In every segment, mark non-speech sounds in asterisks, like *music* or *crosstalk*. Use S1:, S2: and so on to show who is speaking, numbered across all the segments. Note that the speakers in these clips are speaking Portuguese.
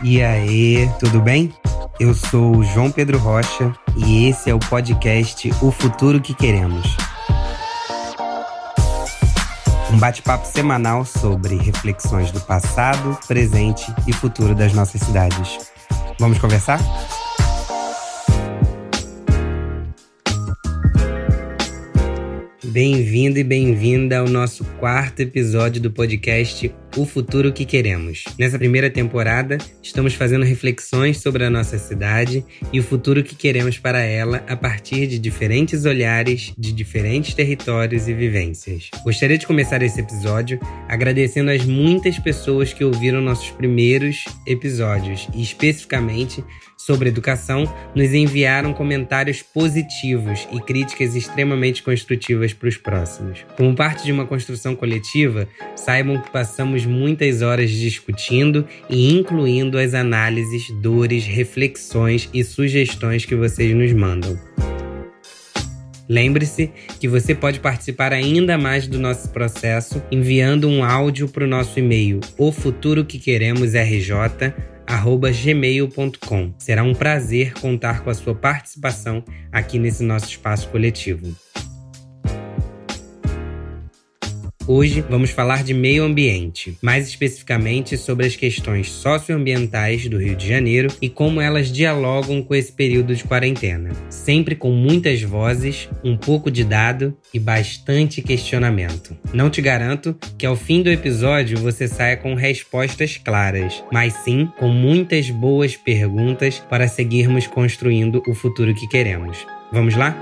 S1: E aí, tudo bem? Eu sou o João Pedro Rocha e esse é o podcast O Futuro que Queremos. Um bate-papo semanal sobre reflexões do passado, presente e futuro das nossas cidades. Vamos conversar? Bem-vindo e bem-vinda ao nosso quarto episódio do podcast O Futuro que Queremos. Nessa primeira temporada, estamos fazendo reflexões sobre a nossa cidade e o futuro que queremos para ela a partir de diferentes olhares de diferentes territórios e vivências. Gostaria de começar esse episódio agradecendo às muitas pessoas que ouviram nossos primeiros episódios e, especificamente, sobre educação, nos enviaram comentários positivos e críticas extremamente construtivas para os próximos. Como parte de uma construção coletiva, saibam que passamos muitas horas discutindo e incluindo as análises, dores, reflexões e sugestões que vocês nos mandam. Lembre-se que você pode participar ainda mais do nosso processo enviando um áudio para o nosso e-mail ofuturoquequeremosrj gmail.com. Será um prazer contar com a sua participação aqui nesse nosso espaço coletivo. Hoje vamos falar de meio ambiente, mais especificamente sobre as questões socioambientais do Rio de Janeiro e como elas dialogam com esse período de quarentena. Sempre com muitas vozes, um pouco de dado e bastante questionamento. Não te garanto que ao fim do episódio você saia com respostas claras, mas sim com muitas boas perguntas para seguirmos construindo o futuro que queremos. Vamos lá?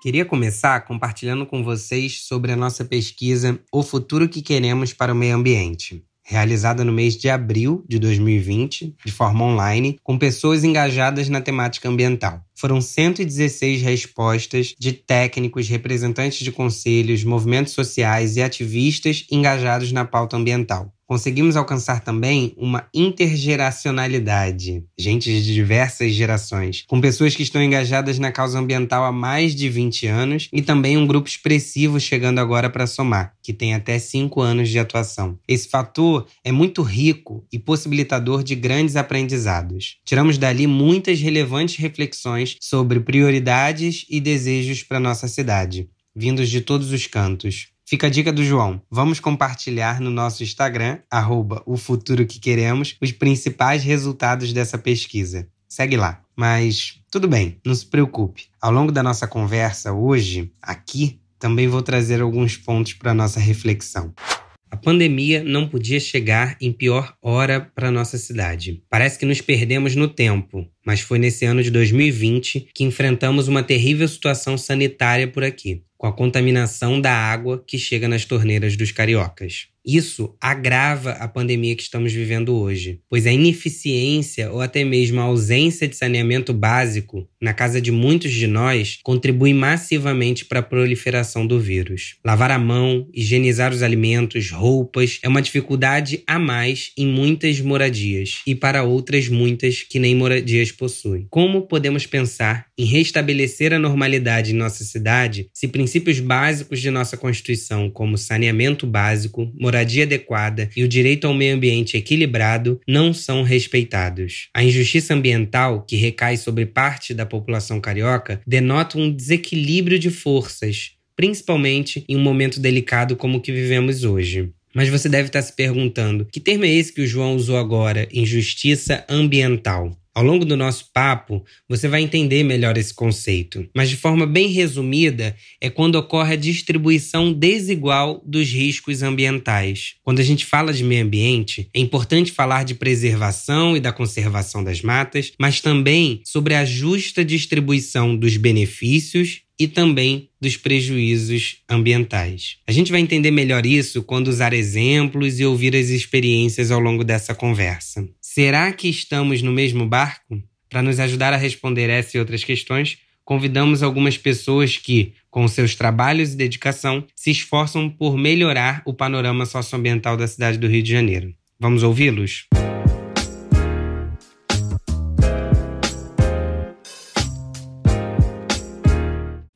S1: Queria começar compartilhando com vocês sobre a nossa pesquisa O Futuro que Queremos para o Meio Ambiente, realizada no mês de abril de 2020, de forma online, com pessoas engajadas na temática ambiental. Foram 116 respostas de técnicos, representantes de conselhos, movimentos sociais e ativistas engajados na pauta ambiental conseguimos alcançar também uma intergeracionalidade, gente de diversas gerações, com pessoas que estão engajadas na causa ambiental há mais de 20 anos e também um grupo expressivo chegando agora para somar, que tem até 5 anos de atuação. Esse fator é muito rico e possibilitador de grandes aprendizados. Tiramos dali muitas relevantes reflexões sobre prioridades e desejos para nossa cidade, vindos de todos os cantos. Fica a dica do João. Vamos compartilhar no nosso Instagram, arroba o futuro que queremos, os principais resultados dessa pesquisa. Segue lá. Mas tudo bem, não se preocupe. Ao longo da nossa conversa hoje, aqui, também vou trazer alguns pontos para nossa reflexão. A pandemia não podia chegar em pior hora para nossa cidade. Parece que nos perdemos no tempo, mas foi nesse ano de 2020 que enfrentamos uma terrível situação sanitária por aqui com a contaminação da água que chega nas torneiras dos cariocas. Isso agrava a pandemia que estamos vivendo hoje, pois a ineficiência ou até mesmo a ausência de saneamento básico na casa de muitos de nós contribui massivamente para a proliferação do vírus. Lavar a mão, higienizar os alimentos, roupas é uma dificuldade a mais em muitas moradias e para outras muitas que nem moradias possuem. Como podemos pensar em restabelecer a normalidade em nossa cidade se princípios básicos de nossa Constituição, como saneamento básico, moradia adequada e o direito ao meio ambiente equilibrado não são respeitados. A injustiça ambiental, que recai sobre parte da população carioca, denota um desequilíbrio de forças, principalmente em um momento delicado como o que vivemos hoje. Mas você deve estar se perguntando: que termo é esse que o João usou agora, injustiça ambiental? Ao longo do nosso papo, você vai entender melhor esse conceito, mas de forma bem resumida, é quando ocorre a distribuição desigual dos riscos ambientais. Quando a gente fala de meio ambiente, é importante falar de preservação e da conservação das matas, mas também sobre a justa distribuição dos benefícios e também dos prejuízos ambientais. A gente vai entender melhor isso quando usar exemplos e ouvir as experiências ao longo dessa conversa. Será que estamos no mesmo barco? Para nos ajudar a responder essa e outras questões, convidamos algumas pessoas que, com seus trabalhos e dedicação, se esforçam por melhorar o panorama socioambiental da cidade do Rio de Janeiro. Vamos ouvi-los?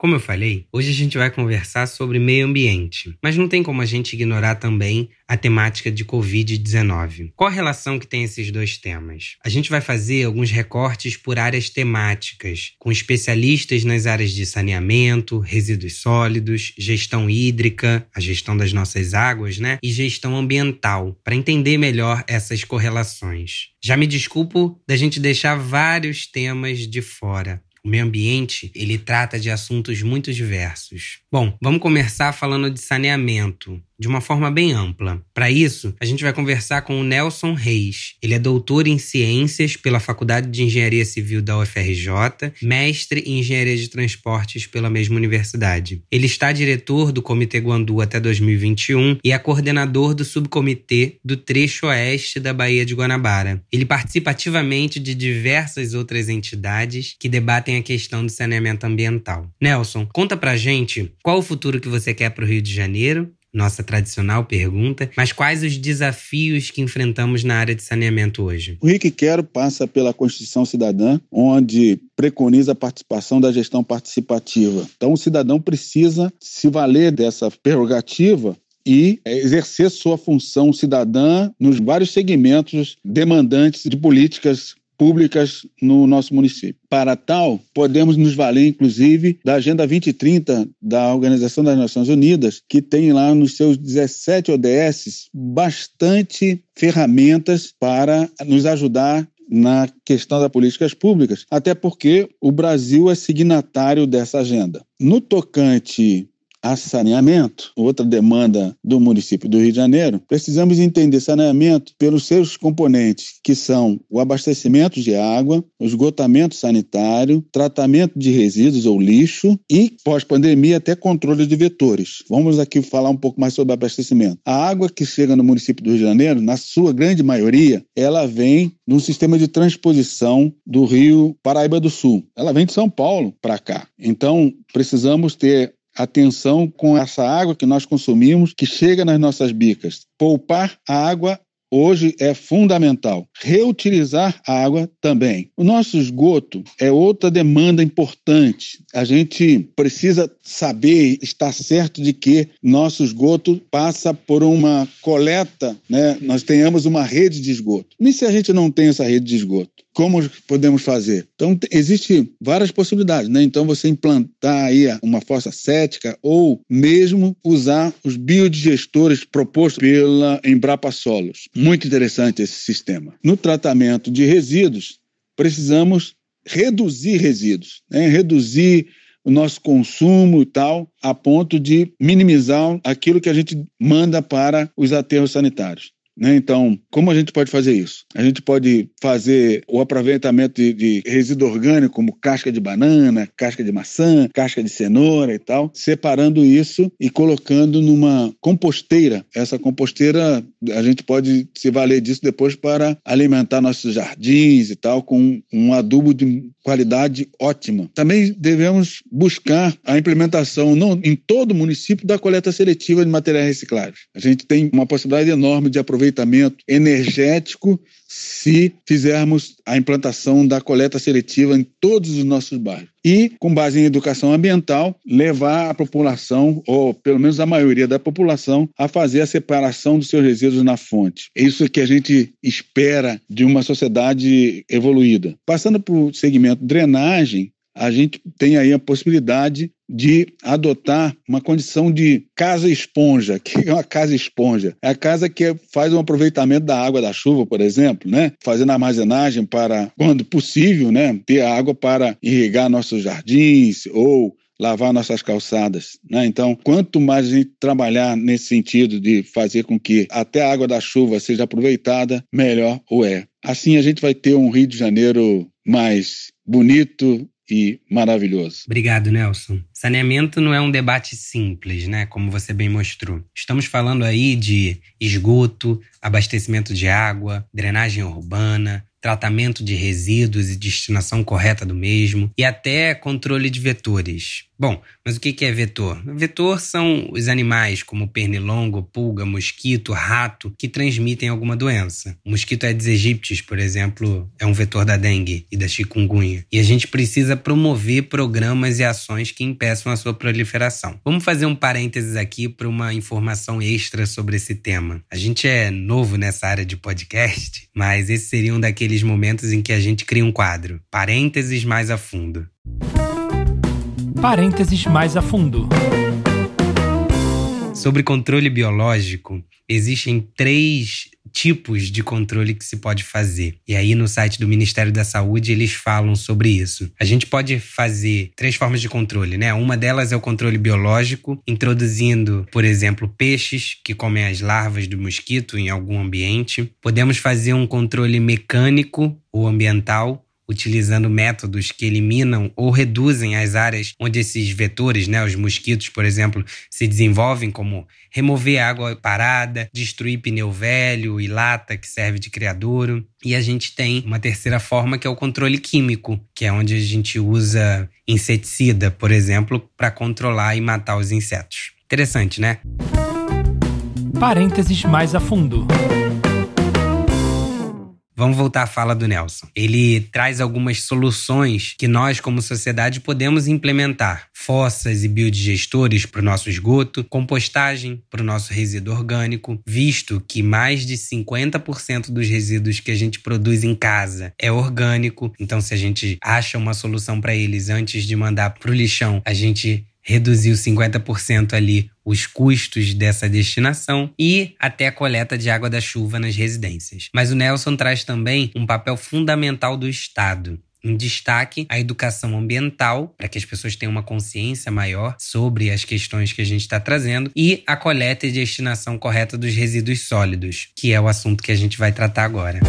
S1: Como eu falei, hoje a gente vai conversar sobre meio ambiente, mas não tem como a gente ignorar também a temática de Covid-19. Qual a relação que tem esses dois temas? A gente vai fazer alguns recortes por áreas temáticas, com especialistas nas áreas de saneamento, resíduos sólidos, gestão hídrica, a gestão das nossas águas, né? E gestão ambiental, para entender melhor essas correlações. Já me desculpo da gente deixar vários temas de fora, o meio ambiente, ele trata de assuntos muito diversos. Bom, vamos começar falando de saneamento de uma forma bem ampla. Para isso, a gente vai conversar com o Nelson Reis. Ele é doutor em ciências pela Faculdade de Engenharia Civil da UFRJ, mestre em engenharia de transportes pela mesma universidade. Ele está diretor do Comitê Guandu até 2021 e é coordenador do subcomitê do trecho oeste da Baía de Guanabara. Ele participa ativamente de diversas outras entidades que debatem a questão do saneamento ambiental. Nelson, conta pra gente qual o futuro que você quer para o Rio de Janeiro nossa tradicional pergunta, mas quais os desafios que enfrentamos na área de saneamento hoje?
S2: O que Quero passa pela Constituição Cidadã, onde preconiza a participação da gestão participativa. Então, o cidadão precisa se valer dessa prerrogativa e exercer sua função cidadã nos vários segmentos demandantes de políticas públicas no nosso município. Para tal, podemos nos valer, inclusive, da Agenda 2030 da Organização das Nações Unidas, que tem lá nos seus 17 ODS bastante ferramentas para nos ajudar na questão das políticas públicas, até porque o Brasil é signatário dessa agenda. No tocante a saneamento, outra demanda do município do Rio de Janeiro, precisamos entender saneamento pelos seus componentes, que são o abastecimento de água, o esgotamento sanitário, tratamento de resíduos ou lixo e, pós-pandemia, até controle de vetores. Vamos aqui falar um pouco mais sobre abastecimento. A água que chega no município do Rio de Janeiro, na sua grande maioria, ela vem de um sistema de transposição do Rio Paraíba do Sul. Ela vem de São Paulo para cá. Então, precisamos ter atenção com essa água que nós consumimos, que chega nas nossas bicas. Poupar a água hoje é fundamental. Reutilizar a água também. O nosso esgoto é outra demanda importante. A gente precisa saber, estar certo de que nosso esgoto passa por uma coleta, né? nós tenhamos uma rede de esgoto. Nem se a gente não tem essa rede de esgoto como podemos fazer? Então, existe várias possibilidades, né? Então, você implantar aí uma fossa cética ou mesmo usar os biodigestores propostos pela Embrapa Solos. Muito interessante esse sistema. No tratamento de resíduos, precisamos reduzir resíduos, né? reduzir o nosso consumo e tal, a ponto de minimizar aquilo que a gente manda para os aterros sanitários. Né? Então, como a gente pode fazer isso? A gente pode fazer o aproveitamento de, de, resíduo orgânico, como casca de banana, casca de maçã, casca de cenoura e tal, separando isso e colocando numa composteira. Essa composteira, a gente pode se valer disso depois para alimentar nossos jardins e tal, com um adubo de qualidade ótima. Também devemos buscar a implementação não, em todo o município da coleta seletiva de materiais recicláveis. A gente tem uma possibilidade enorme de aproveitamento energético se fizermos a implantação da coleta seletiva em todos os nossos bairros. E, com base em educação ambiental, levar a população, ou pelo menos a maioria da população, a fazer a separação dos seus resíduos na fonte. É isso que a gente espera de uma sociedade evoluída. Passando para o segmento drenagem, a gente tem aí a possibilidade de adotar uma condição de casa esponja. *laughs* O que é uma casa esponja? É a casa que faz um aproveitamento da água da chuva, por exemplo, né? fazendo armazenagem para, quando possível, né? ter água para irrigar nossos jardins ou lavar nossas calçadas. Né? Então, quanto mais a gente trabalhar nesse sentido de fazer com que até a água da chuva seja aproveitada, melhor o é. Assim, a gente vai ter um Rio de Janeiro mais bonito, e maravilhoso.
S1: Obrigado, Nelson. Saneamento não é um debate simples, né? Como você bem mostrou. Estamos falando aí de esgoto, abastecimento de água, drenagem urbana, tratamento de resíduos e destinação correta do mesmo, e até controle de vetores. Bom, mas o que é vetor? Vetor são os animais como pernilongo, pulga, mosquito, rato que transmitem alguma doença. O mosquito Aedes aegypti, por exemplo, é um vetor da dengue e da chikungunya. E a gente precisa promover programas e ações que impeçam a sua proliferação. Vamos fazer um parênteses aqui para uma informação extra sobre esse tema. A gente é novo nessa área de podcast, mas esse seria um daqueles momentos em que a gente cria um quadro. Parênteses mais a fundo
S3: parênteses mais a fundo.
S1: Sobre controle biológico, existem três tipos de controle que se pode fazer. E aí no site do Ministério da Saúde eles falam sobre isso. A gente pode fazer três formas de controle, né? Uma delas é o controle biológico, introduzindo, por exemplo, peixes que comem as larvas do mosquito em algum ambiente. Podemos fazer um controle mecânico ou ambiental, utilizando métodos que eliminam ou reduzem as áreas onde esses vetores, né, os mosquitos, por exemplo, se desenvolvem, como remover água parada, destruir pneu velho e lata que serve de criadouro. E a gente tem uma terceira forma que é o controle químico, que é onde a gente usa inseticida, por exemplo, para controlar e matar os insetos. Interessante, né?
S3: Parênteses mais a fundo.
S1: Vamos voltar à fala do Nelson. Ele traz algumas soluções que nós, como sociedade, podemos implementar: fossas e biodigestores para o nosso esgoto, compostagem para o nosso resíduo orgânico, visto que mais de 50% dos resíduos que a gente produz em casa é orgânico. Então, se a gente acha uma solução para eles antes de mandar para o lixão, a gente reduziu 50% ali os custos dessa destinação e até a coleta de água da chuva nas residências. Mas o Nelson traz também um papel fundamental do Estado. Em destaque, a educação ambiental, para que as pessoas tenham uma consciência maior sobre as questões que a gente está trazendo, e a coleta e destinação correta dos resíduos sólidos, que é o assunto que a gente vai tratar agora.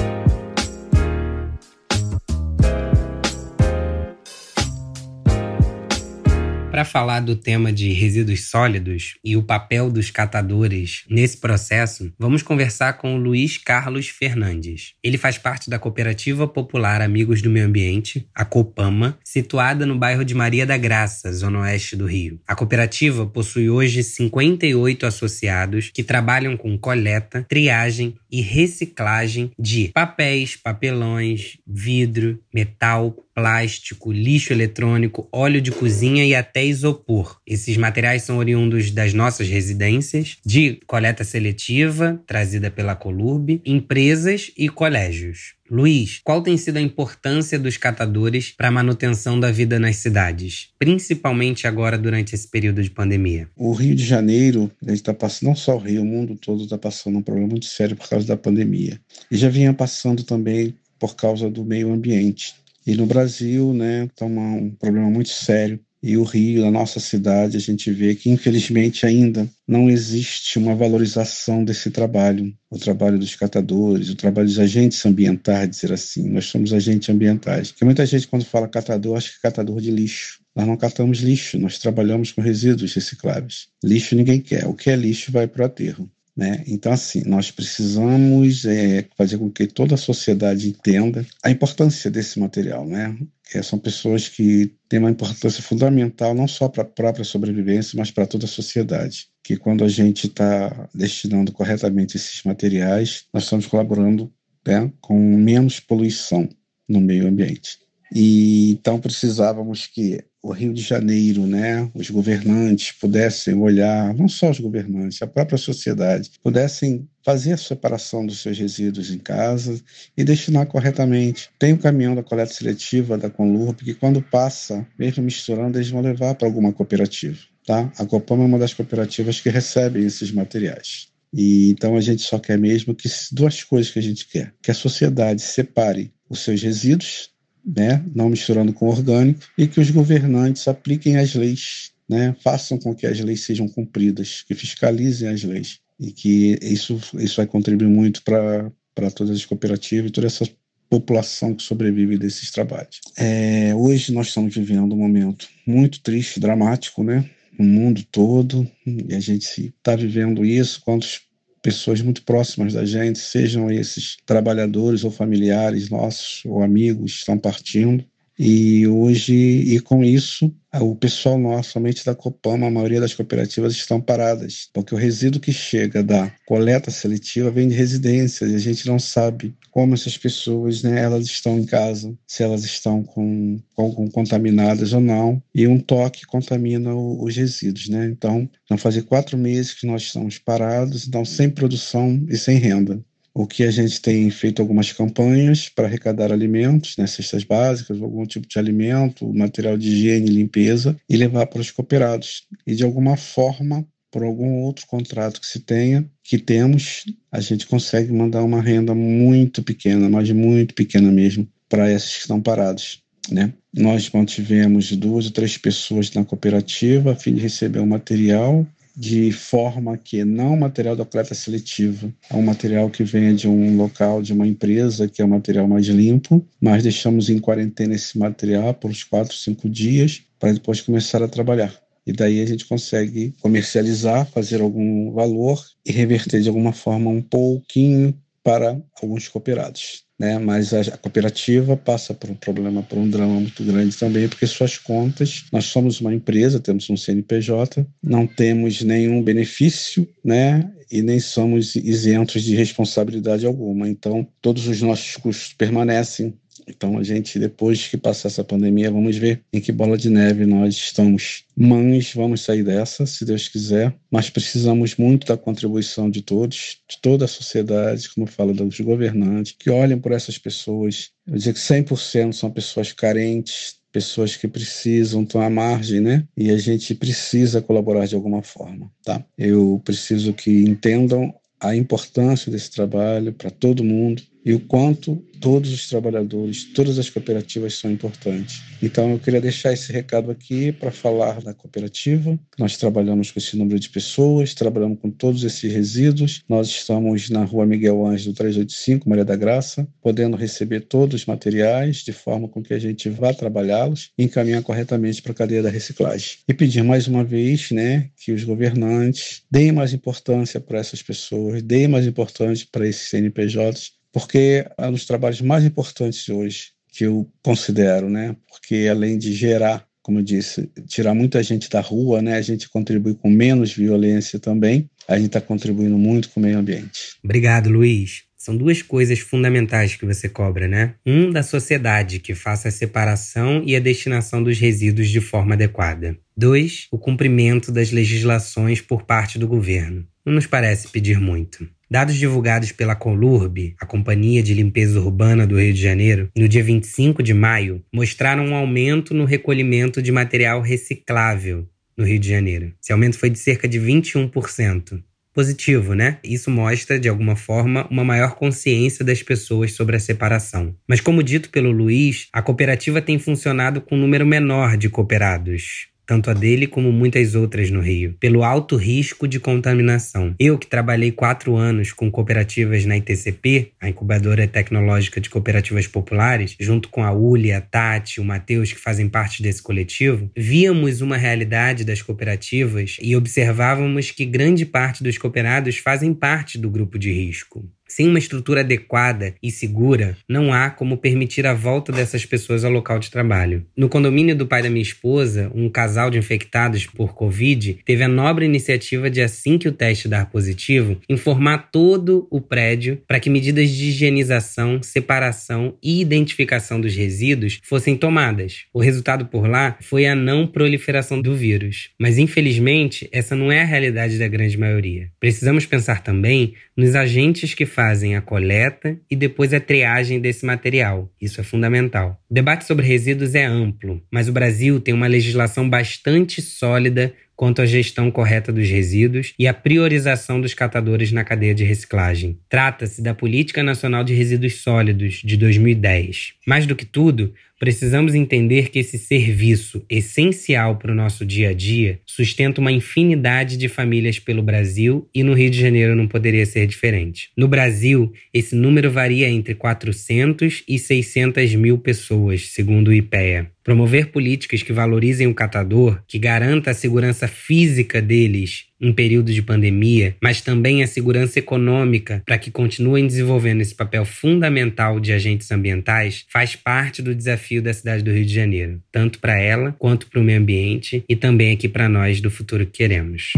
S1: Para falar do tema de resíduos sólidos e o papel dos catadores nesse processo, vamos conversar com o Luiz Carlos Fernandes. Ele faz parte da Cooperativa Popular Amigos do Meio Ambiente, a Copama, situada no bairro de Maria da Graça, zona oeste do Rio. A cooperativa possui hoje 58 associados que trabalham com coleta, triagem e reciclagem de papéis, papelões, vidro, metal, plástico, lixo eletrônico, óleo de cozinha e até isopor. Esses materiais são oriundos das nossas residências, de coleta seletiva, trazida pela Colurb, empresas e colégios. Luiz, qual tem sido a importância dos catadores para a manutenção da vida nas cidades, principalmente agora durante esse período de pandemia?
S4: O Rio de Janeiro está passando, não só o Rio, o mundo todo está passando um problema muito sério por causa da pandemia. E já vinha passando também por causa do meio ambiente. E no Brasil, né, está um problema muito sério. E o Rio, a nossa cidade, a gente vê que infelizmente ainda não existe uma valorização desse trabalho, o trabalho dos catadores, o trabalho dos agentes ambientais, dizer assim. Nós somos agentes ambientais. Porque muita gente, quando fala catador, acha que é catador de lixo. Nós não catamos lixo, nós trabalhamos com resíduos recicláveis. Lixo ninguém quer. O que é lixo vai para o aterro. Né? Então, assim, nós precisamos é, fazer com que toda a sociedade entenda a importância desse material. Né? É, são pessoas que têm uma importância fundamental não só para a própria sobrevivência, mas para toda a sociedade. Que quando a gente está destinando corretamente esses materiais, nós estamos colaborando né, com menos poluição no meio ambiente. E então precisávamos que o Rio de Janeiro, né, os governantes pudessem olhar, não só os governantes, a própria sociedade, pudessem fazer a separação dos seus resíduos em casa e destinar corretamente. Tem o caminhão da coleta seletiva da Conlurb que quando passa, mesmo misturando, eles vão levar para alguma cooperativa. Tá? A Copama é uma das cooperativas que recebem esses materiais. E então a gente só quer mesmo que duas coisas que a gente quer: que a sociedade separe os seus resíduos né, não misturando com orgânico, e que os governantes apliquem as leis, né, façam com que as leis sejam cumpridas, que fiscalizem as leis. E que isso, isso vai contribuir muito para todas as cooperativas e toda essa população que sobrevive desses trabalhos. É, hoje nós estamos vivendo um momento muito triste, dramático, né? No mundo todo, e a gente está vivendo isso. Quantos pessoas muito próximas da gente, sejam esses trabalhadores ou familiares nossos ou amigos, estão partindo. E hoje, e com isso, o pessoal nosso, somente da Copama, a maioria das cooperativas estão paradas, porque o resíduo que chega da coleta seletiva vem de residências e a gente não sabe como essas pessoas, né, elas estão em casa, se elas estão com, com contaminadas ou não, e um toque contamina o, os resíduos, né? Então, vão fazer quatro meses que nós estamos parados, então sem produção e sem renda o que a gente tem feito algumas campanhas para arrecadar alimentos, né, cestas básicas, algum tipo de alimento, material de higiene limpeza, e levar para os cooperados. E de alguma forma, por algum outro contrato que se tenha, que temos, a gente consegue mandar uma renda muito pequena, mas muito pequena mesmo, para esses que estão parados. Né? Nós mantivemos duas ou três pessoas na cooperativa a fim de receber o material de forma que não material da coleta seletiva, é um material que venha de um local, de uma empresa, que é um material mais limpo, mas deixamos em quarentena esse material por uns 4, 5 dias, para depois começar a trabalhar. E daí a gente consegue comercializar, fazer algum valor e reverter de alguma forma um pouquinho para alguns cooperados né? Mas a, cooperativa passa por um problema, por um drama muito grande também, porque suas contas, nós somos uma empresa, temos um CNPJ, não temos nenhum benefício, né? E nem somos isentos de responsabilidade alguma. Então, todos os nossos custos permanecem então, a gente, depois que passar essa pandemia, vamos ver em que bola de neve nós estamos. Mas vamos sair dessa, se Deus quiser. Mas precisamos muito da contribuição de todos, de toda a sociedade, como fala dos governantes, que olhem por essas pessoas. Eu dizer que 100% são pessoas carentes, pessoas que precisam, estão à margem, né? E a gente precisa colaborar de alguma forma, tá? Eu preciso que entendam a importância desse trabalho para todo mundo e o quanto todos os trabalhadores, todas as cooperativas são importantes. Então eu queria deixar esse recado aqui para falar da cooperativa. Nós trabalhamos com esse número de pessoas, trabalhamos com todos esses resíduos. Nós estamos na Rua Miguel Ângelo 385, Maria da Graça, podendo receber todos os materiais de forma com que a gente vá trabalhá-los e encaminhar corretamente para a cadeia da reciclagem. E pedir mais uma vez, né, que os governantes deem mais importância para essas pessoas, deem mais importância para esses CNPJs porque é um dos trabalhos mais importantes hoje que eu considero, né? Porque além de gerar, como eu disse, tirar muita gente da rua, né? A gente contribui com menos violência também. A gente está contribuindo muito com o meio ambiente.
S1: Obrigado, Luiz. São duas coisas fundamentais que você cobra, né? Um, da sociedade que faça a separação e a destinação dos resíduos de forma adequada. Dois, o cumprimento das legislações por parte do governo. Não nos parece pedir muito. Dados divulgados pela Colurb, a Companhia de Limpeza Urbana do Rio de Janeiro, no dia 25 de maio, mostraram um aumento no recolhimento de material reciclável no Rio de Janeiro. Esse aumento foi de cerca de 21%. Positivo, né? Isso mostra, de alguma forma, uma maior consciência das pessoas sobre a separação. Mas, como dito pelo Luiz, a cooperativa tem funcionado com um número menor de cooperados tanto a dele como muitas outras no Rio, pelo alto risco de contaminação. Eu, que trabalhei quatro anos com cooperativas na ITCP, a Incubadora Tecnológica de Cooperativas Populares, junto com a Uli, a Tati, o Matheus, que fazem parte desse coletivo, víamos uma realidade das cooperativas e observávamos que grande parte dos cooperados fazem parte do grupo de risco. Sem uma estrutura adequada e segura, não há como permitir a volta dessas pessoas ao local de trabalho. No condomínio do pai da minha esposa, um casal de infectados por Covid teve a nobre iniciativa de, assim que o teste dar positivo, informar todo o prédio para que medidas de higienização, separação e identificação dos resíduos fossem tomadas. O resultado por lá foi a não proliferação do vírus. Mas, infelizmente, essa não é a realidade da grande maioria. Precisamos pensar também nos agentes que fazem a coleta e depois a triagem desse material. Isso é fundamental. O debate sobre resíduos é amplo, mas o Brasil tem uma legislação bastante sólida quanto à gestão correta dos resíduos e à priorização dos catadores na cadeia de reciclagem. Trata-se da Política Nacional de Resíduos Sólidos de 2010. Mais do que tudo, Precisamos entender que esse serviço, essencial para o nosso dia a dia, sustenta uma infinidade de famílias pelo Brasil e no Rio de Janeiro não poderia ser diferente. No Brasil, esse número varia entre 400 e 600 mil pessoas, segundo o IPEA. Promover políticas que valorizem o catador, que garanta a segurança segurança física deles em período de pandemia, mas também a segurança econômica para que continuem desenvolvendo esse papel fundamental de agentes ambientais, faz parte do desafio da cidade do Rio de Janeiro, tanto para ela quanto para o meio ambiente e também aqui para nós do futuro que queremos.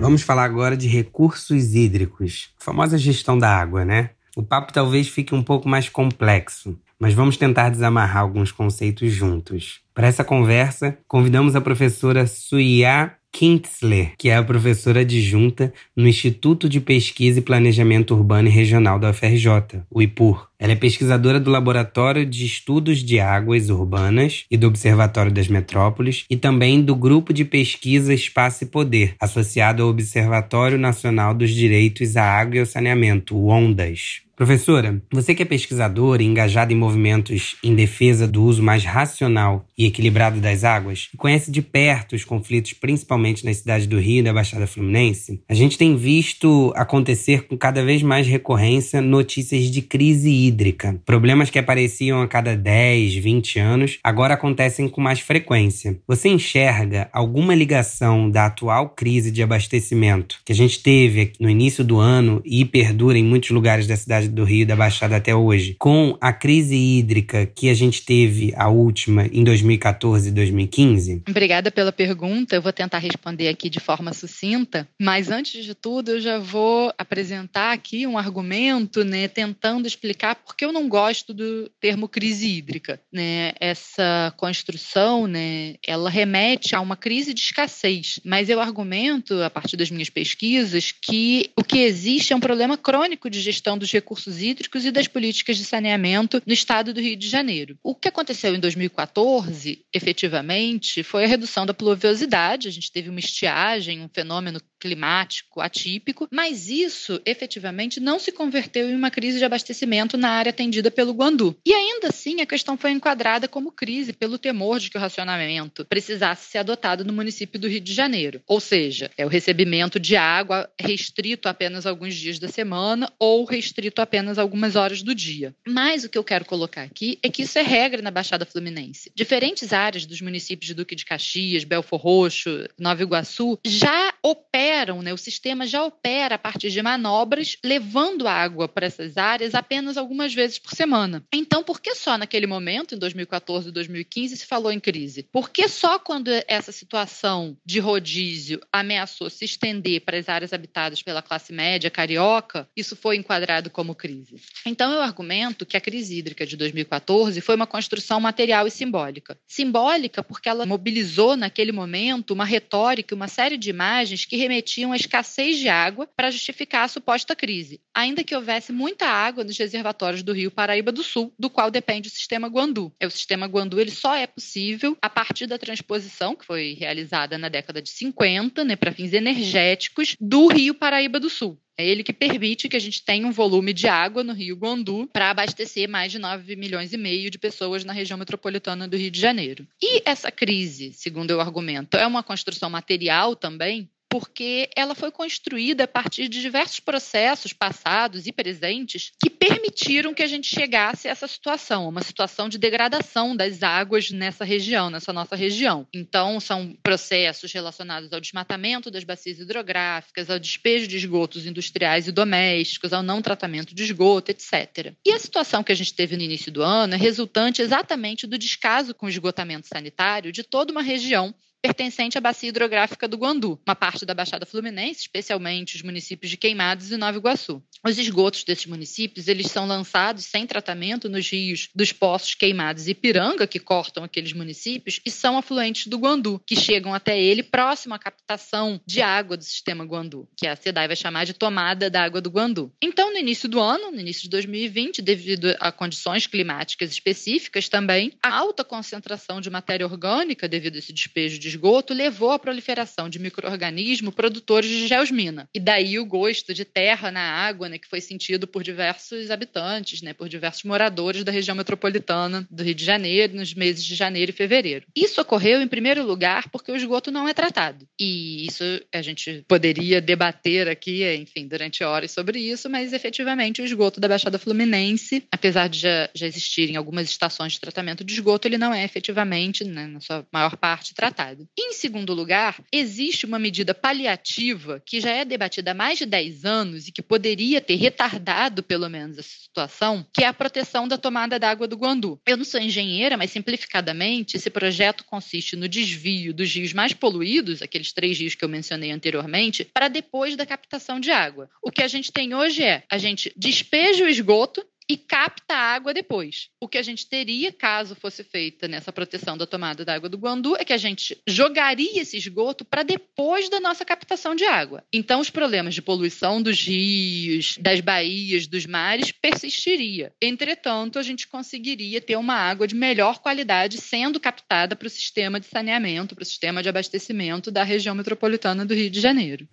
S1: Vamos falar agora de recursos hídricos, a famosa gestão da água, né? O papo talvez fique um pouco mais complexo, mas vamos tentar desamarrar alguns conceitos juntos. Para essa conversa, convidamos a professora Suya Kintzler, que é a professora adjunta no Instituto de Pesquisa e Planejamento Urbano e Regional da UFRJ, o IPUR. Ela é pesquisadora do Laboratório de Estudos de Águas Urbanas e do Observatório das Metrópoles e também do Grupo de Pesquisa Espaço e Poder, associado ao Observatório Nacional dos Direitos à Água e ao Saneamento, o ONDAS. Professora, você que é pesquisadora e engajada em movimentos em defesa do uso mais racional e equilibrado das águas, e conhece de perto os conflitos, principalmente nas cidades do Rio e da Baixada Fluminense, a gente tem visto acontecer com cada vez mais recorrência notícias de crise hídrica. Problemas que apareciam a cada 10, 20 anos agora acontecem com mais frequência. Você enxerga alguma ligação da atual crise de abastecimento que a gente teve no início do ano e perdura em muitos lugares da cidade do Rio da Baixada até hoje, com a crise hídrica que a gente teve a última em 2014 e 2015?
S5: Obrigada pela pergunta. Eu vou tentar responder aqui de forma sucinta, mas antes de tudo eu já vou apresentar aqui um argumento, né, tentando explicar por que eu não gosto do termo crise hídrica, né? Essa construção, né, ela remete a uma crise de escassez, mas eu argumento a partir das minhas pesquisas que o que existe é um problema crônico de gestão dos recursos hídricos e das políticas de saneamento no estado do Rio de Janeiro. O que aconteceu em 2014, efetivamente, foi a redução da pluviosidade. A gente teve uma estiagem, um fenômeno climático atípico, mas isso efetivamente não se converteu em uma crise de abastecimento na área atendida pelo Guandu. E ainda assim, a questão foi enquadrada como crise pelo temor de que o racionamento precisasse ser adotado no município do Rio de Janeiro. Ou seja, é o recebimento de água restrito apenas alguns dias da semana ou restrito apenas algumas horas do dia. Mas o que eu quero colocar aqui é que isso é regra na Baixada Fluminense. Diferentes áreas dos municípios de Duque de Caxias, Belfor Roxo, Nova Iguaçu já operam operam, né, o sistema já opera a partir de manobras, levando água para essas áreas apenas algumas vezes por semana. Então, por que só naquele momento, em 2014 e 2015, se falou em crise? Por que só quando essa situação de rodízio ameaçou se estender para as áreas habitadas pela classe média carioca, isso foi enquadrado como crise? Então, eu argumento que a crise hídrica de 2014 foi uma construção material e simbólica. Simbólica porque ela mobilizou naquele momento uma retórica, uma série de imagens que remetiam remetiam à escassez de água para justificar a suposta crise, ainda que houvesse muita água nos reservatórios do Rio Paraíba do Sul, do qual depende o sistema Guandu. É, o sistema Guandu ele só é possível a partir da transposição que foi realizada na década de 50, né, para fins energéticos, do Rio Paraíba do Sul. É ele que permite que a gente tenha um volume de água no Rio Guandu para abastecer mais de 9 milhões e meio de pessoas na região metropolitana do Rio de Janeiro. E essa crise, segundo o argumento, é uma construção material também? Porque ela foi construída a partir de diversos processos passados e presentes que permitiram que a gente chegasse a essa situação, uma situação de degradação das águas nessa região, nessa nossa região. Então, são processos relacionados ao desmatamento das bacias hidrográficas, ao despejo de esgotos industriais e domésticos, ao não tratamento de esgoto, etc. E a situação que a gente teve no início do ano é resultante exatamente do descaso com o esgotamento sanitário de toda uma região pertencente à bacia hidrográfica do Guandu, uma parte da Baixada Fluminense, especialmente os municípios de Queimados e Nova Iguaçu. Os esgotos desses municípios, eles são lançados sem tratamento nos rios dos poços Queimados e Piranga, que cortam aqueles municípios, e são afluentes do Guandu, que chegam até ele próximo à captação de água do sistema Guandu, que a SEDAI vai chamar de tomada da água do Guandu. Então, no início do ano, no início de 2020, devido a condições climáticas específicas também, a alta concentração de matéria orgânica devido a esse despejo de de esgoto levou à proliferação de micro-organismos produtores de geosmina. E daí o gosto de terra na água, né, que foi sentido por diversos habitantes, né, por diversos moradores da região metropolitana do Rio de Janeiro, nos meses de janeiro e fevereiro. Isso ocorreu, em primeiro lugar, porque o esgoto não é tratado. E isso a gente poderia debater aqui, enfim, durante horas sobre isso, mas efetivamente o esgoto da Baixada Fluminense, apesar de já, já existirem algumas estações de tratamento de esgoto, ele não é efetivamente, né, na sua maior parte, tratado. Em segundo lugar, existe uma medida paliativa que já é debatida há mais de 10 anos e que poderia ter retardado, pelo menos, essa situação, que é a proteção da tomada d'água do Guandu. Eu não sou engenheira, mas simplificadamente, esse projeto consiste no desvio dos rios mais poluídos, aqueles três rios que eu mencionei anteriormente, para depois da captação de água. O que a gente tem hoje é a gente despeja o esgoto e capta a água depois. O que a gente teria, caso fosse feita nessa proteção da tomada da água do Guandu, é que a gente jogaria esse esgoto para depois da nossa captação de água. Então, os problemas de poluição dos rios, das baías, dos mares persistiria. Entretanto, a gente conseguiria ter uma água de melhor qualidade sendo captada para o sistema de saneamento, para o sistema de abastecimento da região metropolitana do Rio de Janeiro.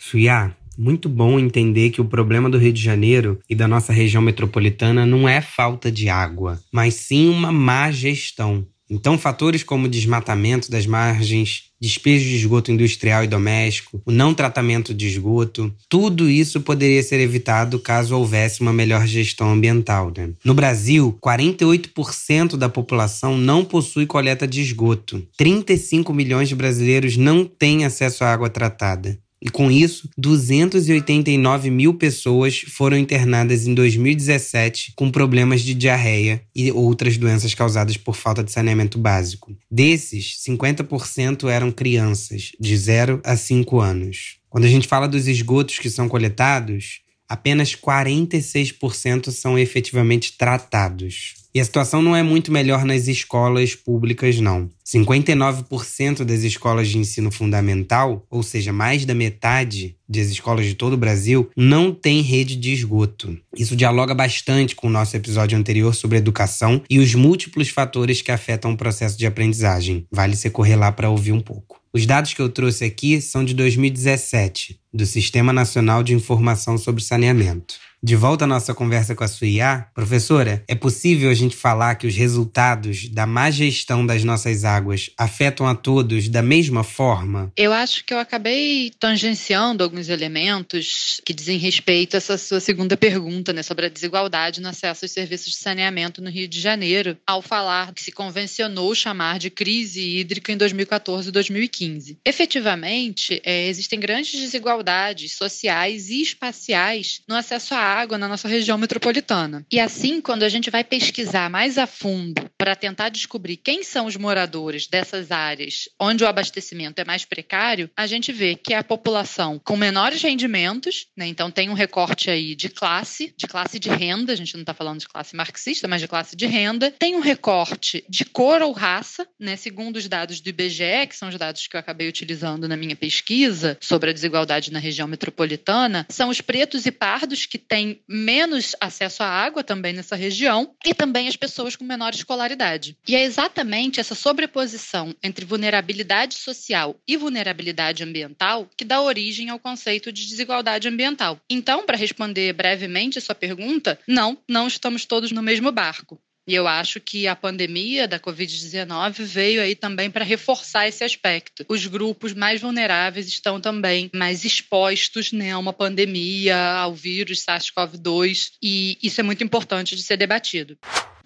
S1: Muito bom entender que o problema do Rio de Janeiro e da nossa região metropolitana não é falta de água, mas sim uma má gestão. Então, fatores como desmatamento das margens, despejo de esgoto industrial e doméstico, o não tratamento de esgoto, tudo isso poderia ser evitado caso houvesse uma melhor gestão ambiental. Né? No Brasil, 48% da população não possui coleta de esgoto. 35 milhões de brasileiros não têm acesso à água tratada. E com isso, 289 mil pessoas foram internadas em 2017 com problemas de diarreia e outras doenças causadas por falta de saneamento básico. Desses, 50% eram crianças, de 0 a 5 anos. Quando a gente fala dos esgotos que são coletados, apenas 46% são efetivamente tratados. E a situação não é muito melhor nas escolas públicas, não. 59% das escolas de ensino fundamental, ou seja, mais da metade das escolas de todo o Brasil, não tem rede de esgoto. Isso dialoga bastante com o nosso episódio anterior sobre educação e os múltiplos fatores que afetam o processo de aprendizagem. Vale você correr lá para ouvir um pouco. Os dados que eu trouxe aqui são de 2017, do Sistema Nacional de Informação sobre Saneamento. De volta à nossa conversa com a Suiá, professora, é possível a gente falar que os resultados da má gestão das nossas águas afetam a todos da mesma forma?
S5: Eu acho que eu acabei tangenciando alguns elementos que dizem respeito a essa sua segunda pergunta, né, sobre a desigualdade no acesso aos serviços de saneamento no Rio de Janeiro, ao falar que se convencionou chamar de crise hídrica em 2014 e 2015. Efetivamente, é, existem grandes desigualdades sociais e espaciais no acesso à água na nossa região metropolitana. E assim, quando a gente vai pesquisar mais a fundo para tentar descobrir quem são os moradores dessas áreas onde o abastecimento é mais precário, a gente vê que é a população com menores rendimentos, né? então tem um recorte aí de classe, de classe de renda, a gente não está falando de classe marxista, mas de classe de renda, tem um recorte de cor ou raça, né? segundo os dados do IBGE, que são os dados que eu acabei utilizando na minha pesquisa sobre a desigualdade na região metropolitana, são os pretos e pardos que têm têm menos acesso à água também nessa região e também as pessoas com menor escolaridade. E é exatamente essa sobreposição entre vulnerabilidade social e vulnerabilidade ambiental que dá origem ao conceito de desigualdade ambiental. Então, para responder brevemente a sua pergunta, não, não estamos todos no mesmo barco. E eu acho que a pandemia da Covid-19 veio aí também para reforçar esse aspecto. Os grupos mais vulneráveis estão também mais expostos né, a uma pandemia, ao vírus SARS-CoV-2, e isso é muito importante de ser debatido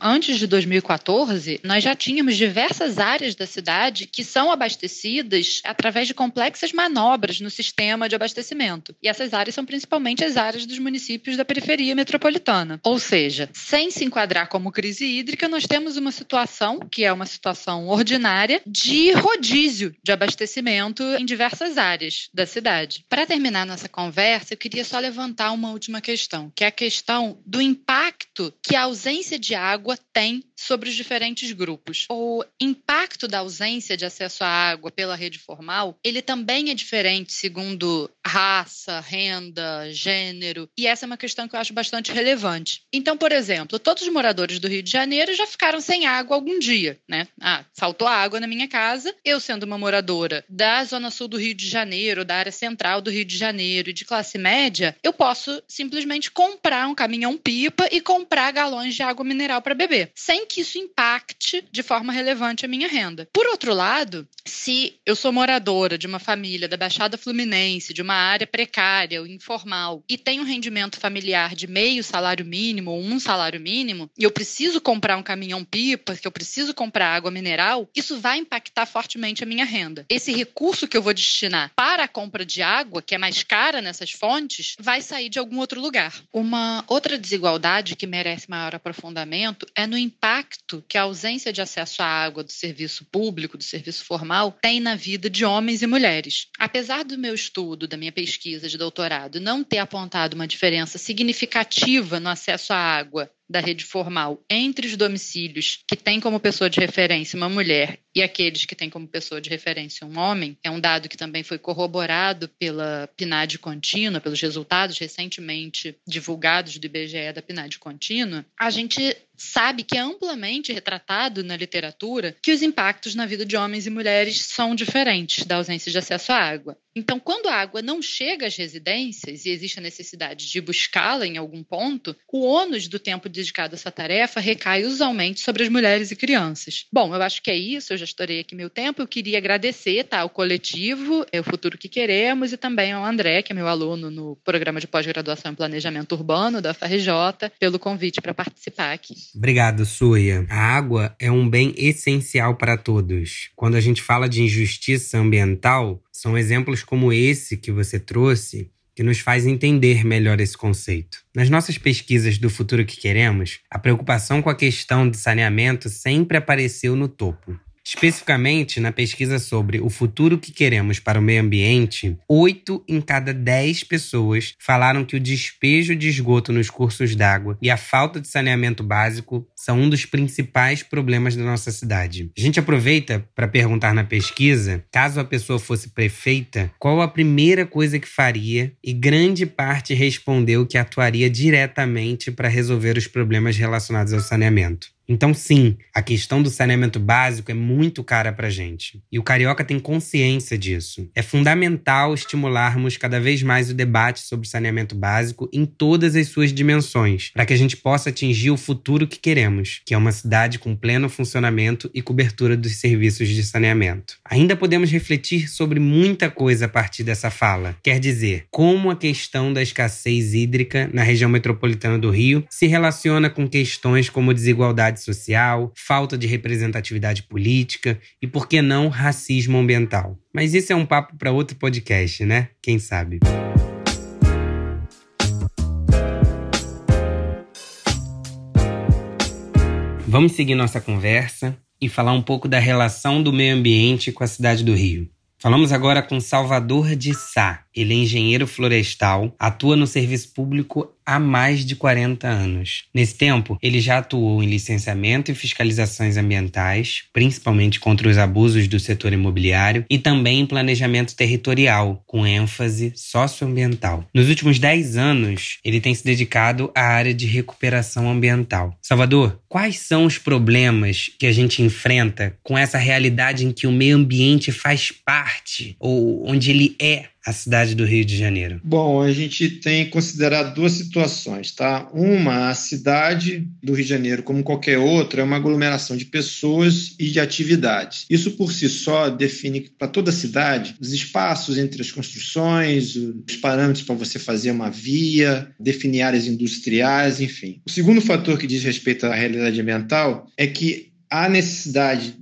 S5: antes de 2014, nós já tínhamos diversas áreas da cidade que são abastecidas através de complexas manobras no sistema de abastecimento. E essas áreas são principalmente as áreas dos municípios da periferia metropolitana. Ou seja, sem se enquadrar como crise hídrica, nós temos uma situação, que é uma situação ordinária, de rodízio de abastecimento em diversas áreas da cidade. Para terminar nossa conversa, eu queria só levantar uma última questão, que é a questão do impacto que a ausência de água água tem sobre os diferentes grupos. O impacto da ausência de acesso à água pela rede formal, ele também é diferente segundo raça, renda, gênero, e essa é uma questão que eu acho bastante relevante. Então, por exemplo, todos os moradores do Rio de Janeiro já ficaram sem água algum dia, né? Ah, faltou água na minha casa. Eu, sendo uma moradora da zona sul do Rio de Janeiro, da área central do Rio de Janeiro e de classe média, eu posso simplesmente comprar um caminhão-pipa e comprar galões de água mineral para beber, sem que isso impacte de forma relevante a minha renda. Por outro lado, se eu sou moradora de uma família da Baixada Fluminense, de uma área precária ou informal, e tenho um rendimento familiar de meio salário mínimo ou um salário mínimo, e eu preciso comprar um caminhão-pipa, que eu preciso comprar água mineral, isso vai impactar fortemente a minha renda. Esse recurso que eu vou destinar para a compra de água, que é mais cara nessas fontes, vai sair de algum outro lugar. Uma outra desigualdade que merece maior aprofundamento é no impacto que a ausência de acesso à água do serviço público, do serviço formal, tem na vida de homens e mulheres. Apesar do meu estudo, da minha pesquisa de doutorado, não ter apontado uma diferença significativa no acesso à água da rede formal entre os domicílios que têm como pessoa de referência uma mulher e aqueles que têm como pessoa de referência um homem, é um dado que também foi corroborado pela PNAD contínua, pelos resultados recentemente divulgados do IBGE da PNAD contínua, a gente sabe que é amplamente retratado na literatura que os impactos na vida de homens e mulheres são diferentes da ausência de acesso à água. Então, quando a água não chega às residências e existe a necessidade de buscá-la em algum ponto, o ônus do tempo dedicado a essa tarefa recai usualmente sobre as mulheres e crianças. Bom, eu acho que é isso, eu já estourei aqui meu tempo. Eu queria agradecer tá, ao coletivo, é o futuro que queremos, e também ao André, que é meu aluno no programa de pós-graduação em planejamento urbano da FRJ, pelo convite para participar aqui.
S1: Obrigado, Suia. A água é um bem essencial para todos. Quando a gente fala de injustiça ambiental, são exemplos como esse que você trouxe que nos faz entender melhor esse conceito. Nas nossas pesquisas do futuro que queremos, a preocupação com a questão de saneamento sempre apareceu no topo. Especificamente na pesquisa sobre o futuro que queremos para o meio ambiente, 8 em cada 10 pessoas falaram que o despejo de esgoto nos cursos d'água e a falta de saneamento básico são um dos principais problemas da nossa cidade. A gente aproveita para perguntar na pesquisa, caso a pessoa fosse prefeita, qual a primeira coisa que faria, e grande parte respondeu que atuaria diretamente para resolver os problemas relacionados ao saneamento. Então, sim, a questão do saneamento básico é muito cara para gente. E o carioca tem consciência disso. É fundamental estimularmos cada vez mais o debate sobre saneamento básico em todas as suas dimensões, para que a gente possa atingir o futuro que queremos, que é uma cidade com pleno funcionamento e cobertura dos serviços de saneamento. Ainda podemos refletir sobre muita coisa a partir dessa fala. Quer dizer, como a questão da escassez hídrica na região metropolitana do Rio se relaciona com questões como desigualdade social, falta de representatividade política e, por que não, racismo ambiental. Mas isso é um papo para outro podcast, né? Quem sabe? Vamos seguir nossa conversa e falar um pouco da relação do meio ambiente com a cidade do Rio. Falamos agora com Salvador de Sá. Ele é engenheiro florestal, atua no serviço público há mais de 40 anos. Nesse tempo, ele já atuou em licenciamento e fiscalizações ambientais, principalmente contra os abusos do setor imobiliário, e também em planejamento territorial, com ênfase socioambiental. Nos últimos 10 anos, ele tem se dedicado à área de recuperação ambiental. Salvador, quais são os problemas que a gente enfrenta com essa realidade em que o meio ambiente faz parte, ou onde ele é a cidade do Rio de Janeiro?
S6: Bom, a gente tem considerado duas situações, tá? Uma, a cidade do Rio de Janeiro, como qualquer outra, é uma aglomeração de pessoas e de atividades. Isso por si só define para toda a cidade os espaços entre as construções, os parâmetros para você fazer uma via, definir áreas industriais, enfim. O segundo fator que diz respeito à realidade ambiental é que há necessidade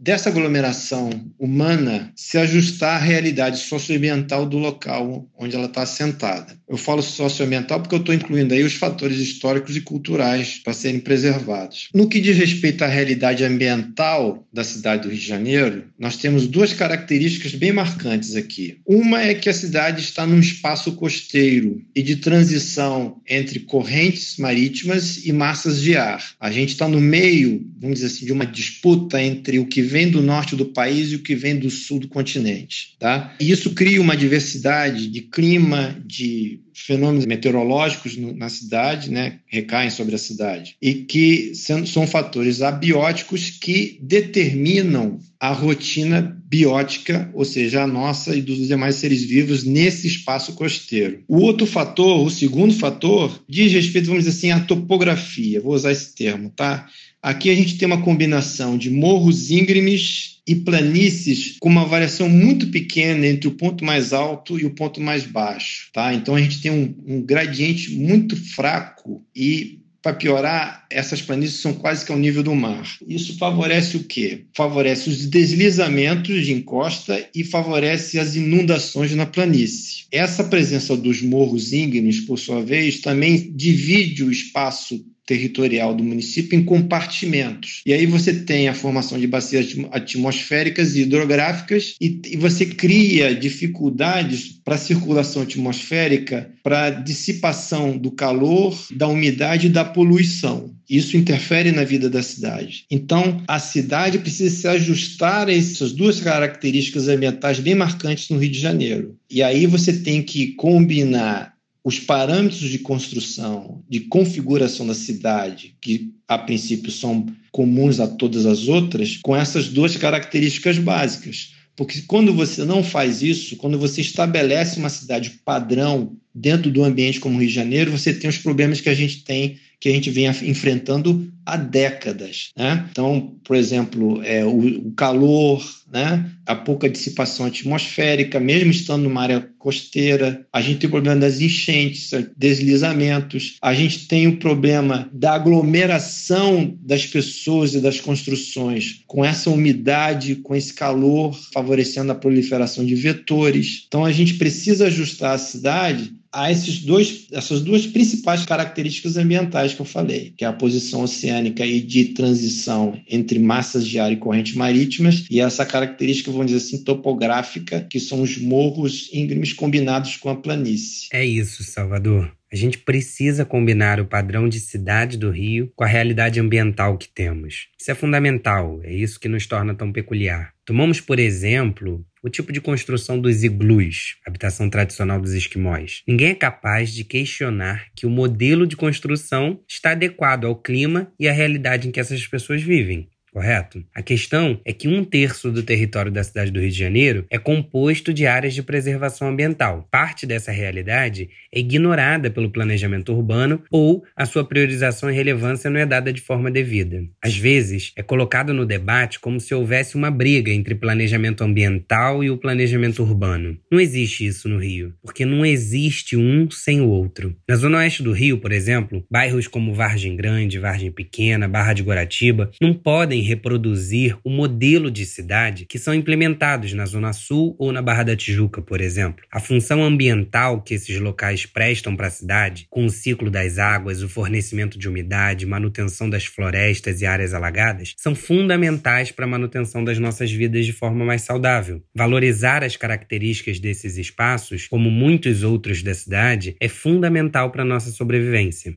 S6: dessa aglomeração humana se ajustar à realidade socioambiental do local onde ela está assentada. Eu falo socioambiental porque eu estou incluindo aí os fatores históricos e culturais para serem preservados. No que diz respeito à realidade ambiental da cidade do Rio de Janeiro, nós temos duas características bem marcantes aqui. Uma é que a cidade está num espaço costeiro e de transição entre correntes marítimas e massas de ar. A gente está no meio, vamos dizer assim, de uma disputa entre o que vem do norte do país e o que vem do sul do continente. Tá? E isso cria uma diversidade de clima, de fenômenos meteorológicos na cidade, né, recaem sobre a cidade, e que são, fatores abióticos que determinam a rotina biótica, ou seja, a nossa e dos demais seres vivos nesse espaço costeiro. O outro fator, o segundo fator, diz respeito, vamos dizer assim, à topografia. Vou usar esse termo, tá? Aqui a gente tem uma combinação de morros íngremes e planícies com uma variação muito pequena entre o ponto mais alto e o ponto mais baixo. Tá? Então a gente tem um, um gradiente muito fraco e para piorar, essas planícies são quase que ao nível do mar. Isso favorece o quê? Favorece os deslizamentos de encosta e favorece as inundações na planície. Essa presença dos morros íngremes, por sua vez, também divide o espaço territorial do município em compartimentos. E aí você tem a formação de bacias atmosféricas e hidrográficas e, e você cria dificuldades para a circulação atmosférica, para a dissipação do calor, da umidade e da poluição. Isso interfere na vida da cidade. Então, a cidade precisa se ajustar a essas duas características ambientais bem marcantes no Rio de Janeiro. E aí você tem que combinar os parâmetros de construção, de configuração da cidade, que a princípio são comuns a todas as outras, com essas duas características básicas. Porque quando você não faz isso, quando você estabelece uma cidade padrão dentro do ambiente como o Rio de Janeiro, você tem os problemas que a gente tem que a gente vem enfrentando há décadas. Né? Então, por exemplo, é, o, o, calor, né? a pouca dissipação atmosférica, mesmo estando numa área costeira, a gente tem o problema das enchentes, deslizamentos, a gente tem o problema da aglomeração das pessoas e das construções, com essa umidade, com esse calor, favorecendo a proliferação de vetores. Então, a gente precisa ajustar a cidade a esses dois, essas duas principais características ambientais que eu falei, que é a posição oceânica e de transição entre massas de ar e correntes marítimas, e essa característica, vamos dizer assim, topográfica, que são os morros íngremes combinados com a planície.
S1: É isso, Salvador. A gente precisa combinar o padrão de cidade do Rio com a realidade ambiental que temos. Isso é fundamental, é isso que nos torna tão peculiar. Tomamos, por exemplo, o tipo de construção dos iglus, habitação tradicional dos esquimós. Ninguém é capaz de questionar que o modelo de construção está adequado ao clima e à realidade em que essas pessoas vivem correto? A questão é que um terço do território da cidade do Rio de Janeiro é composto de áreas de preservação ambiental. Parte dessa realidade é ignorada pelo planejamento urbano ou a sua priorização e relevância não é dada de forma devida. Às vezes, é colocado no debate como se houvesse uma briga entre planejamento ambiental e o planejamento urbano. Não existe isso no Rio, porque não existe um sem o outro. Na zona oeste do Rio, por exemplo, bairros como Vargem Grande, Vargem Pequena, Barra de Guaratiba não podem reproduzir o modelo de cidade que são implementados na Zona Sul ou na Barra da Tijuca, por exemplo. A função ambiental que esses locais prestam para a cidade, com o ciclo das águas, o fornecimento de umidade, manutenção das florestas e áreas alagadas, são fundamentais para a manutenção das nossas vidas de forma mais saudável. Valorizar as características desses espaços, como muitos outros da cidade, é fundamental para a nossa sobrevivência.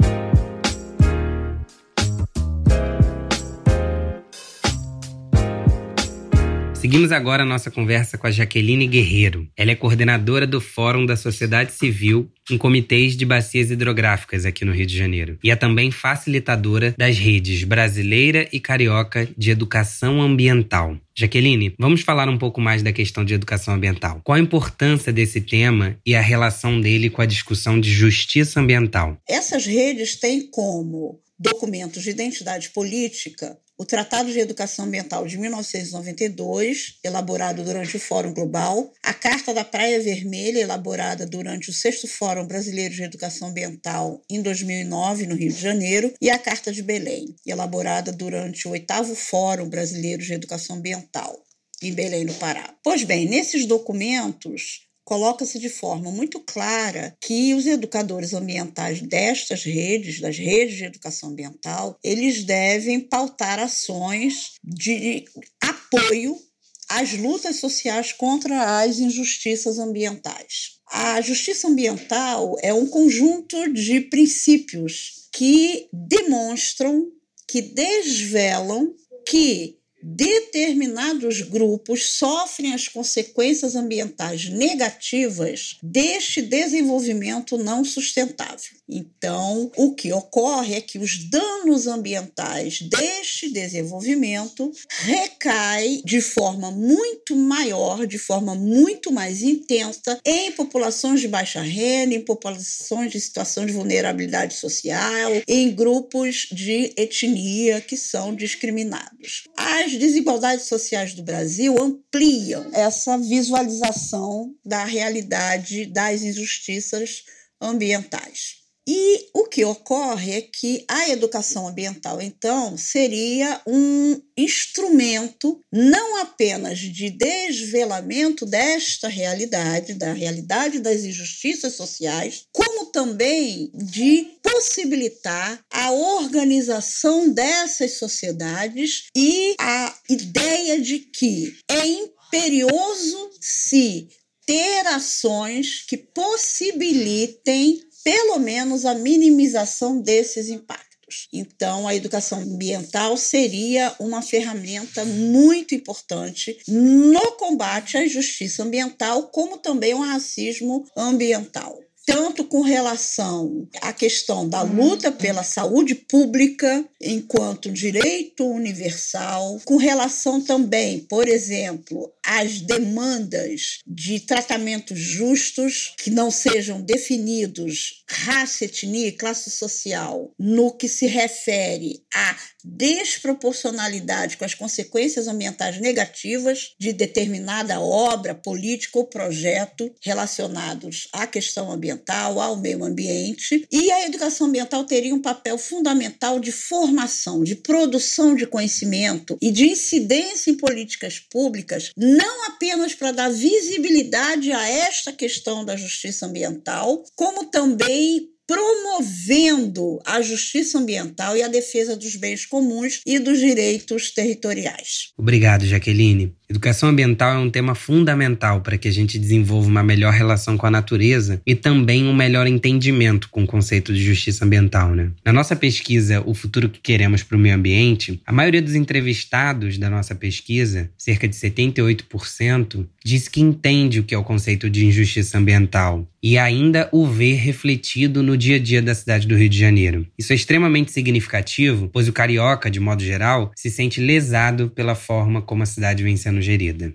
S1: Seguimos agora a nossa conversa com a Jaqueline Guerreiro. Ela é coordenadora do Fórum da Sociedade Civil em comitês de bacias hidrográficas aqui no Rio de Janeiro. E é também facilitadora das redes brasileira e carioca de educação ambiental. Jaqueline, vamos falar um pouco mais da questão de educação ambiental. Qual a importância desse tema e a relação dele com a discussão de justiça ambiental?
S7: Essas redes têm como documentos de identidade política o Tratado de Educação Ambiental de 1992, elaborado durante o Fórum Global, a Carta da Praia Vermelha, elaborada durante o Sexto Fórum Brasileiro de Educação Ambiental em 2009, no Rio de Janeiro, e a Carta de Belém, elaborada durante o Oitavo Fórum Brasileiro de Educação Ambiental, em Belém, no Pará. Pois bem, nesses documentos, coloca-se de forma muito clara que os educadores ambientais destas redes, das redes de educação ambiental, eles devem pautar ações de apoio às lutas sociais contra as injustiças ambientais. A justiça ambiental é um conjunto de princípios que demonstram, que desvelam que determinados grupos sofrem as consequências ambientais negativas deste desenvolvimento não sustentável. Então, o que ocorre é que os danos ambientais deste desenvolvimento recai de forma muito maior, de forma muito mais intensa em populações de baixa renda, em populações de situação de vulnerabilidade social, em grupos de etnia que são discriminados. As desigualdades sociais do Brasil ampliam essa visualização da realidade das injustiças ambientais. E o que ocorre é que a educação ambiental, então, seria um instrumento não apenas de desvelamento desta realidade, da realidade das injustiças sociais, como também de possibilitar a organização dessas sociedades e a ideia de que é imperioso se ter ações que possibilitem pelo menos a minimização desses impactos. Então, a educação ambiental seria uma ferramenta muito importante no combate à injustiça ambiental, como também ao racismo ambiental tanto com relação à questão da luta pela saúde pública enquanto direito universal, com relação também, por exemplo, às demandas de tratamentos justos que não sejam definidos raça, etnia e classe social no que se refere à desproporcionalidade com as consequências ambientais negativas de determinada obra, política ou projeto relacionados à questão ambiental, ao meio ambiente. E a educação ambiental teria um papel fundamental de formação, de produção de conhecimento e de incidência em políticas públicas, não apenas para dar visibilidade a esta questão da justiça ambiental, como também promovendo a justiça ambiental e a defesa dos bens comuns e dos direitos territoriais.
S1: Obrigado, Jaqueline. Educação ambiental é um tema fundamental para que a gente desenvolva uma melhor relação com a natureza e também um melhor entendimento com o conceito de justiça ambiental. Né? Na nossa pesquisa O Futuro que Queremos para o Meio Ambiente, a maioria dos entrevistados da nossa pesquisa, cerca de 78%, diz que entende o que é o conceito de injustiça ambiental e ainda o vê refletido no dia a dia da cidade do Rio de Janeiro. Isso é extremamente significativo, pois o carioca, de modo geral, se sente lesado pela forma como a cidade vem sendo gerida.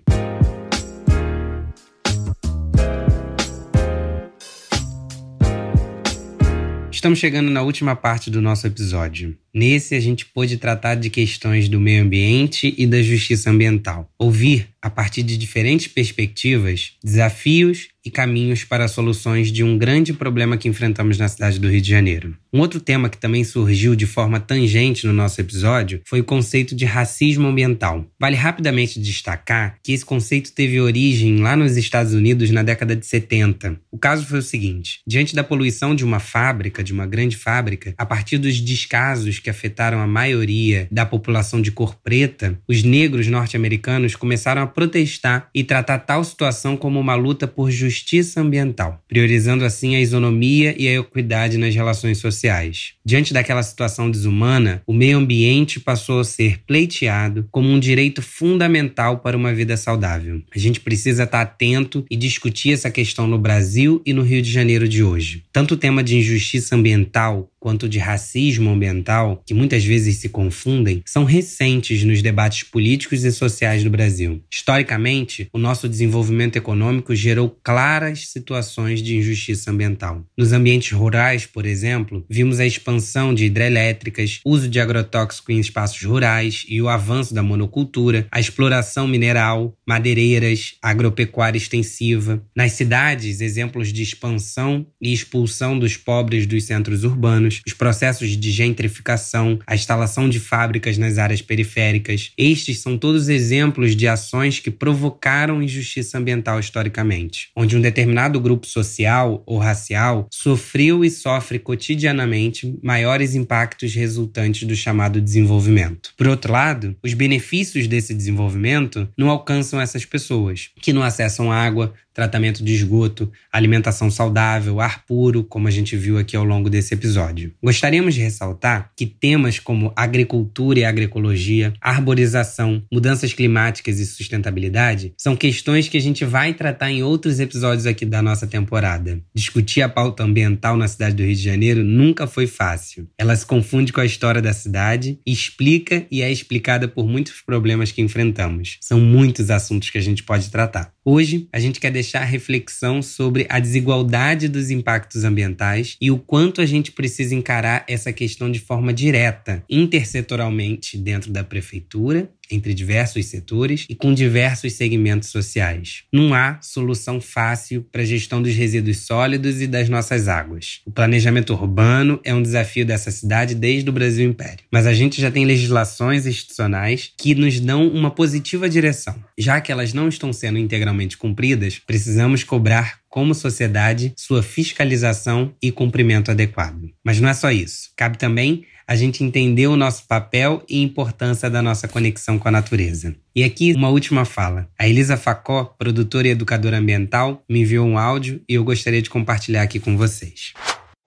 S1: Estamos chegando na última parte do nosso episódio. Nesse, a gente pôde tratar de questões do meio ambiente e da justiça ambiental. Ouvir, a partir de diferentes perspectivas, desafios e caminhos para soluções de um grande problema que enfrentamos na cidade do Rio de Janeiro. Um outro tema que também surgiu de forma tangente no nosso episódio foi o conceito de racismo ambiental. Vale rapidamente destacar que esse conceito teve origem lá nos Estados Unidos na década de 70. O caso foi o seguinte: diante da poluição de uma fábrica, de uma grande fábrica, a partir dos descasos que afetaram a maioria da população de cor preta, os negros norte-americanos começaram a protestar e tratar tal situação como uma luta por justiça ambiental, priorizando assim a isonomia e a equidade nas relações sociais. Diante daquela situação desumana, o meio ambiente passou a ser pleiteado como um direito fundamental para uma vida saudável. A gente precisa estar atento e discutir essa questão no Brasil e no Rio de Janeiro de hoje. Tanto o tema de injustiça ambiental quanto de racismo ambiental, que muitas vezes se confundem, são recentes nos debates políticos e sociais do Brasil. Historicamente, o nosso desenvolvimento econômico gerou claras situações de injustiça ambiental. Nos ambientes rurais, por exemplo, vimos a expansão de hidrelétricas, uso de agrotóxico em espaços rurais e o avanço da monocultura, a exploração mineral, madeireiras, agropecuária extensiva. Nas cidades, exemplos de expansão e expulsão dos pobres dos centros urbanos, os processos de gentrificação, a instalação de fábricas nas áreas periféricas. Estes são todos exemplos de ações que provocaram injustiça ambiental historicamente, onde um determinado grupo social ou racial sofreu e sofre cotidianamente maiores impactos resultantes do chamado desenvolvimento. Por outro lado, os benefícios desse desenvolvimento não alcançam essas pessoas, que não acessam água, tratamento de esgoto, alimentação saudável, ar puro, como a gente viu aqui ao longo desse episódio. Gostaríamos de ressaltar que temas como agricultura e agroecologia, arborização, mudanças climáticas e sustentabilidade são questões que a gente vai tratar em outros episódios aqui da nossa temporada. Discutir a pauta ambiental na cidade do Rio de Janeiro nunca foi fácil. Ela se confunde com a história da cidade, explica e é explicada por muitos problemas que enfrentamos. São muitos assuntos que a gente pode tratar. Hoje, a gente quer deixar a reflexão sobre a desigualdade dos impactos ambientais e o quanto a gente precisa encarar essa questão de forma direta, intersetorialmente, dentro da prefeitura entre diversos setores e com diversos segmentos sociais. Não há solução fácil para a gestão dos resíduos sólidos e das nossas águas. O planejamento urbano é um desafio dessa cidade desde o Brasil Império, mas a gente já tem legislações institucionais que nos dão uma positiva direção. Já que elas não estão sendo integralmente cumpridas, precisamos cobrar como sociedade sua fiscalização e cumprimento adequado. Mas não é só isso. Cabe também a gente entender o nosso papel e importância da nossa conexão com a natureza. E aqui uma última fala. A Elisa Facó, produtora e educadora ambiental, me enviou um áudio e eu gostaria de compartilhar aqui com vocês.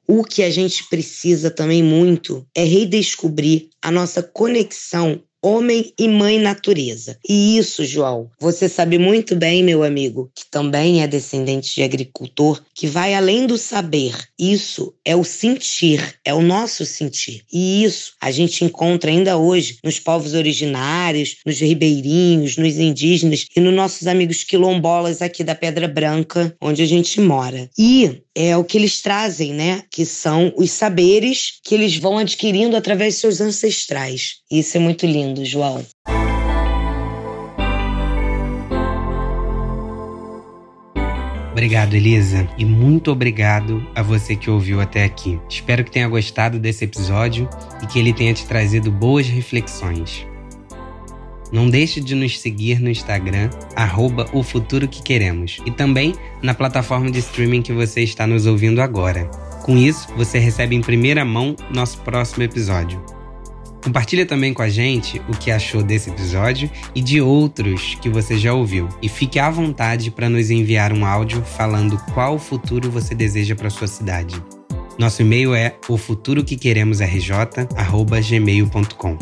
S8: O que a gente precisa também muito é redescobrir a nossa conexão homem e mãe natureza. E isso, João, você sabe muito bem, meu amigo, que também é descendente de agricultor, que vai além do saber. Isso é o sentir, é o nosso sentir. E isso a gente encontra ainda hoje nos povos originários, nos ribeirinhos, nos indígenas e nos nossos amigos quilombolas aqui da Pedra Branca, onde a gente mora. E é o que eles trazem, né? Que são os saberes que eles vão adquirindo através de seus ancestrais. Isso é muito lindo, João.
S1: Obrigado, Elisa, e muito obrigado a você que ouviu até aqui. Espero que tenha gostado desse episódio e que ele tenha te trazido boas reflexões. Não deixe de nos seguir no Instagram, arroba o futuro que queremos, e também na plataforma de streaming que você está nos ouvindo agora. Com isso, você recebe em primeira mão nosso próximo episódio. Compartilha também com a gente o que achou desse episódio e de outros que você já ouviu. E fique à vontade para nos enviar um áudio falando qual futuro você deseja para sua cidade. Nosso e-mail é ofuturoquequeremosrj@gmail.com.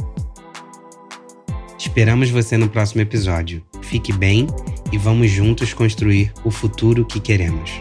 S1: Esperamos você no próximo episódio. Fique bem e vamos juntos construir o futuro que queremos.